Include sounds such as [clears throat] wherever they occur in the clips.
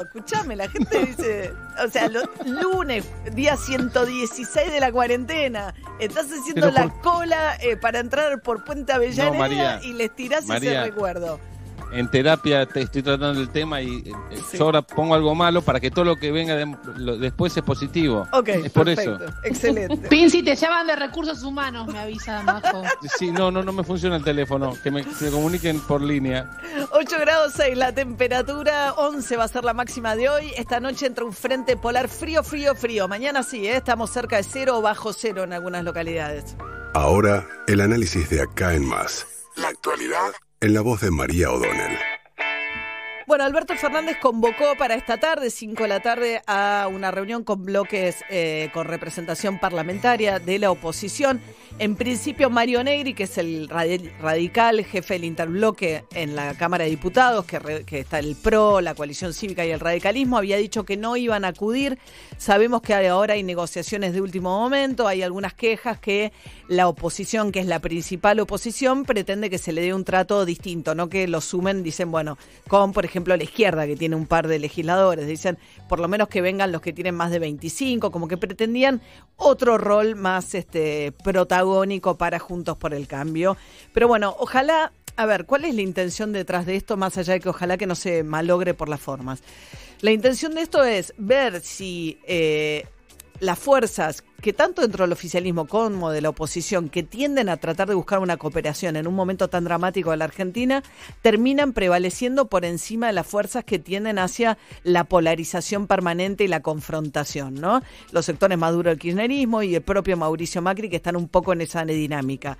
Escuchame, la gente dice, o sea, los lunes, día 116 de la cuarentena, estás haciendo la cola eh, para entrar por Puente Avellaneda y les tirás ese recuerdo en terapia te estoy tratando el tema y eh, yo ahora pongo algo malo para que todo lo que venga después es positivo. Ok, es por eso. Excelente. Pinci, te llaman de recursos humanos, me avisa Majo. Sí, no, no, no me funciona el teléfono. Que me, comuniquen por línea. 8 grados 6 la temperatura, 11 va a ser la máxima de hoy. Esta noche entra un frente polar frío, frío, frío. Mañana sí, ¿eh? estamos cerca de cero o bajo cero en algunas localidades. Ahora, el análisis de acá en más. La actualidad en la voz de María O'Donnell. Bueno, Alberto Fernández convocó para esta tarde, 5 de la tarde, a una reunión con bloques eh, con representación parlamentaria de la oposición. En principio, Mario Negri, que es el radical jefe del interbloque en la Cámara de Diputados, que, que está el PRO, la coalición cívica y el radicalismo, había dicho que no iban a acudir. Sabemos que ahora hay negociaciones de último momento, hay algunas quejas que la oposición, que es la principal oposición, pretende que se le dé un trato distinto, no que lo sumen, dicen, bueno, con, por ejemplo, ejemplo, la izquierda, que tiene un par de legisladores, dicen por lo menos que vengan los que tienen más de 25, como que pretendían otro rol más este, protagónico para Juntos por el Cambio. Pero bueno, ojalá, a ver, ¿cuál es la intención detrás de esto, más allá de que ojalá que no se malogre por las formas? La intención de esto es ver si eh, las fuerzas que tanto dentro del oficialismo como de la oposición, que tienden a tratar de buscar una cooperación en un momento tan dramático de la Argentina, terminan prevaleciendo por encima de las fuerzas que tienden hacia la polarización permanente y la confrontación, ¿no? Los sectores más duros del kirchnerismo y el propio Mauricio Macri que están un poco en esa dinámica.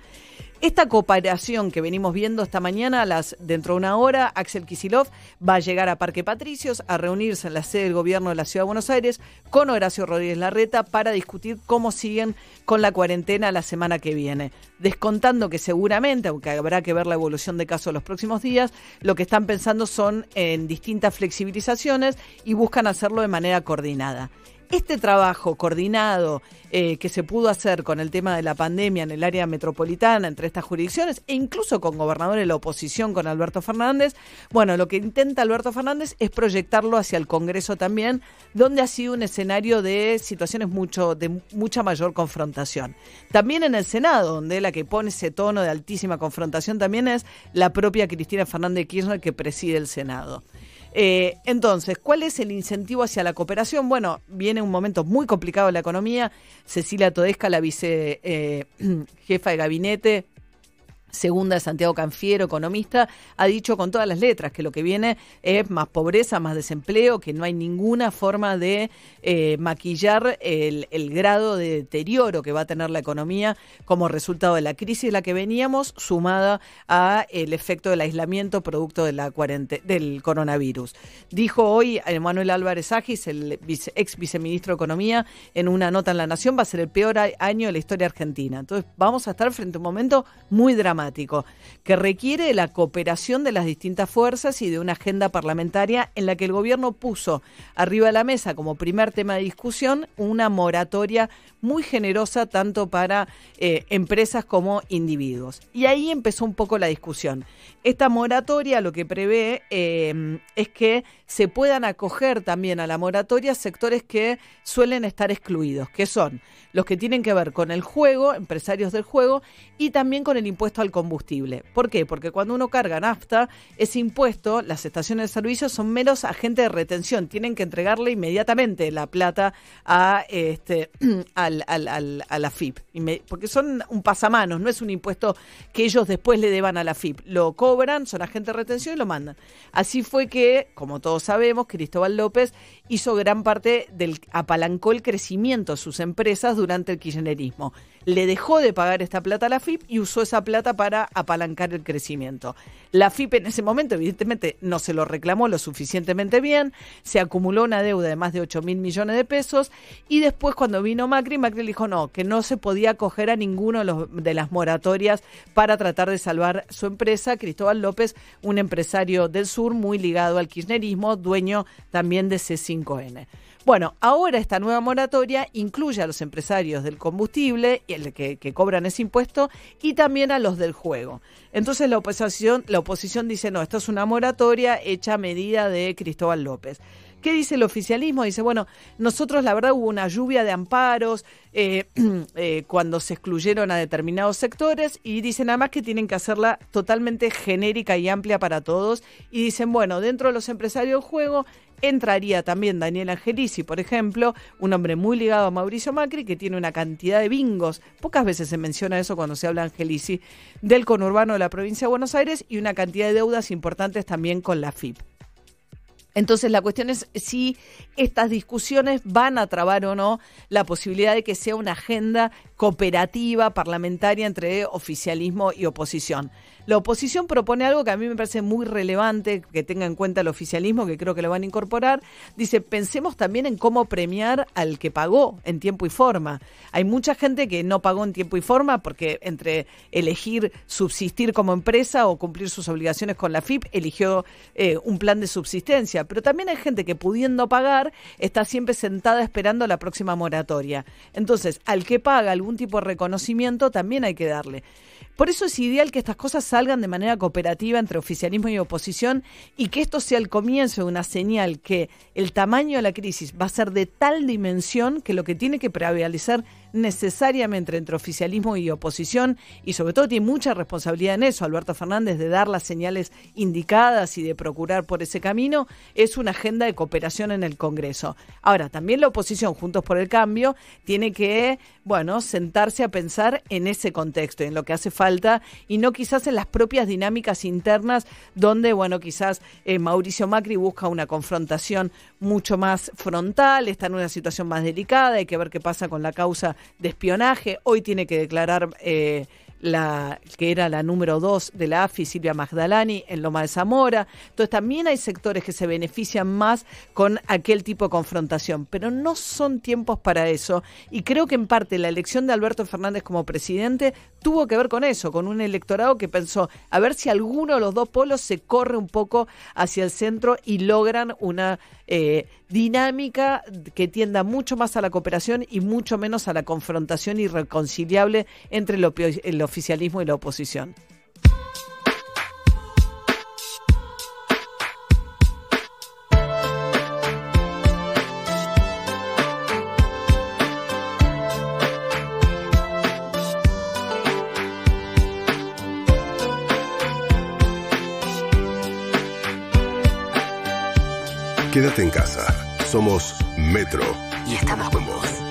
Esta cooperación que venimos viendo esta mañana, las, dentro de una hora, Axel Kisilov va a llegar a Parque Patricios a reunirse en la sede del gobierno de la Ciudad de Buenos Aires con Horacio Rodríguez Larreta para discutir cómo siguen con la cuarentena la semana que viene. Descontando que seguramente, aunque habrá que ver la evolución de casos los próximos días, lo que están pensando son en distintas flexibilizaciones y buscan hacerlo de manera coordinada este trabajo coordinado eh, que se pudo hacer con el tema de la pandemia en el área metropolitana entre estas jurisdicciones e incluso con gobernadores de la oposición, con Alberto Fernández, bueno, lo que intenta Alberto Fernández es proyectarlo hacia el Congreso también, donde ha sido un escenario de situaciones mucho, de mucha mayor confrontación. También en el Senado, donde la que pone ese tono de altísima confrontación también es la propia Cristina Fernández Kirchner que preside el Senado. Eh, entonces, ¿cuál es el incentivo hacia la cooperación? Bueno, viene un momento muy complicado en la economía. Cecilia Todesca, la vice eh, [clears throat] jefa de gabinete, segunda Santiago Canfiero, economista, ha dicho con todas las letras que lo que viene es más pobreza, más desempleo, que no hay ninguna forma de eh, maquillar el, grado de deterioro que va a tener la economía como resultado de la crisis la que veníamos, sumada a el efecto del aislamiento producto del coronavirus. Dijo hoy Manuel Álvarez Agis, el ex viceministro de Economía, en una nota en La Nación, va a ser el peor año de la historia argentina. Entonces vamos a estar frente a un momento muy dramático que requiere la cooperación de las distintas fuerzas y de una agenda parlamentaria en la que el gobierno puso arriba de la mesa como primer tema de discusión una moratoria muy generosa tanto para eh, empresas como individuos. Y ahí empezó un poco la discusión. Esta moratoria lo que prevé eh, es que se puedan acoger también a la moratoria sectores que suelen estar excluidos, que son los que tienen que ver con el juego, empresarios del juego, y también con el impuesto al combustible. ¿Por qué? Porque cuando uno carga nafta, ese impuesto, las estaciones de servicio son meros agentes de retención, tienen que entregarle inmediatamente la plata a este [clears throat] a a la FIP, porque son un pasamanos, no es un impuesto que ellos después le deban a la FIP. Lo cobran, son agentes de retención y lo mandan. Así fue que, como todos sabemos, Cristóbal López hizo gran parte del apalancó el crecimiento de sus empresas durante el kirchnerismo le dejó de pagar esta plata a la FIP y usó esa plata para apalancar el crecimiento. La FIP en ese momento, evidentemente, no se lo reclamó lo suficientemente bien, se acumuló una deuda de más de 8 mil millones de pesos y después cuando vino Macri, Macri le dijo no, que no se podía acoger a ninguno de, las moratorias para tratar de salvar su empresa. Cristóbal López, un empresario del sur muy ligado al kirchnerismo, dueño también de C5N. Bueno, ahora esta nueva moratoria incluye a los empresarios del combustible, el que, cobran ese impuesto, y también a los del juego. Entonces la oposición, la oposición dice, no, esto es una moratoria hecha a medida de Cristóbal López. ¿Qué dice el oficialismo? Dice, bueno, nosotros la verdad hubo una lluvia de amparos eh, [clears throat] eh, cuando se excluyeron a determinados sectores y dicen además que tienen que hacerla totalmente genérica y amplia para todos. Y dicen, bueno, dentro de los empresarios del juego entraría también Daniel Angelici, por ejemplo, un hombre muy ligado a Mauricio Macri, que tiene una cantidad de bingos, pocas veces se menciona eso cuando se habla de Angelici, del conurbano de la provincia de Buenos Aires y una cantidad de deudas importantes también con la FIP. Entonces la cuestión es si estas discusiones van a trabar o no la posibilidad de que sea una agenda cooperativa parlamentaria entre oficialismo y oposición. La oposición propone algo que a mí me parece muy relevante, que tenga en cuenta el oficialismo, que creo que lo van a incorporar. Dice, pensemos también en cómo premiar al que pagó en tiempo y forma. Hay mucha gente que no pagó en tiempo y forma porque entre elegir subsistir como empresa o cumplir sus obligaciones con la FIP, eligió eh, un plan de subsistencia. Pero también hay gente que pudiendo pagar está siempre sentada esperando la próxima moratoria. Entonces, al que paga algún tipo de reconocimiento también hay que darle. Por eso es ideal que estas cosas salgan de manera cooperativa entre oficialismo y oposición y que esto sea el comienzo de una señal que el tamaño de la crisis va a ser de tal dimensión que lo que tiene que prevalecer necesariamente entre oficialismo y oposición y sobre todo tiene mucha responsabilidad en eso, Alberto Fernández, de dar las señales indicadas y de procurar por ese camino, es una agenda de cooperación en el Congreso. Ahora, también la oposición, Juntos por el Cambio, tiene que, bueno, sentarse a pensar en ese contexto, en lo que hace falta y no quizás en las propias dinámicas internas donde, bueno, quizás eh, Mauricio Macri busca una confrontación mucho más frontal, está en una situación más delicada, hay que ver qué pasa con la causa de espionaje. Hoy tiene que declarar eh, la que era la número dos de la AFI, Silvia Magdalani, en Loma de Zamora. Entonces también hay sectores que se benefician más con aquel tipo de confrontación, pero no son tiempos para eso. Y creo que en parte la elección de Alberto Fernández como presidente tuvo que ver con eso, con un electorado que pensó a ver si alguno de los dos polos se corre un poco hacia el centro y logran una eh, dinámica que tienda mucho más a la cooperación y mucho menos a la confrontación irreconciliable entre el, el oficialismo y la oposición. Quédate en casa. Somos Metro y estamos con vos.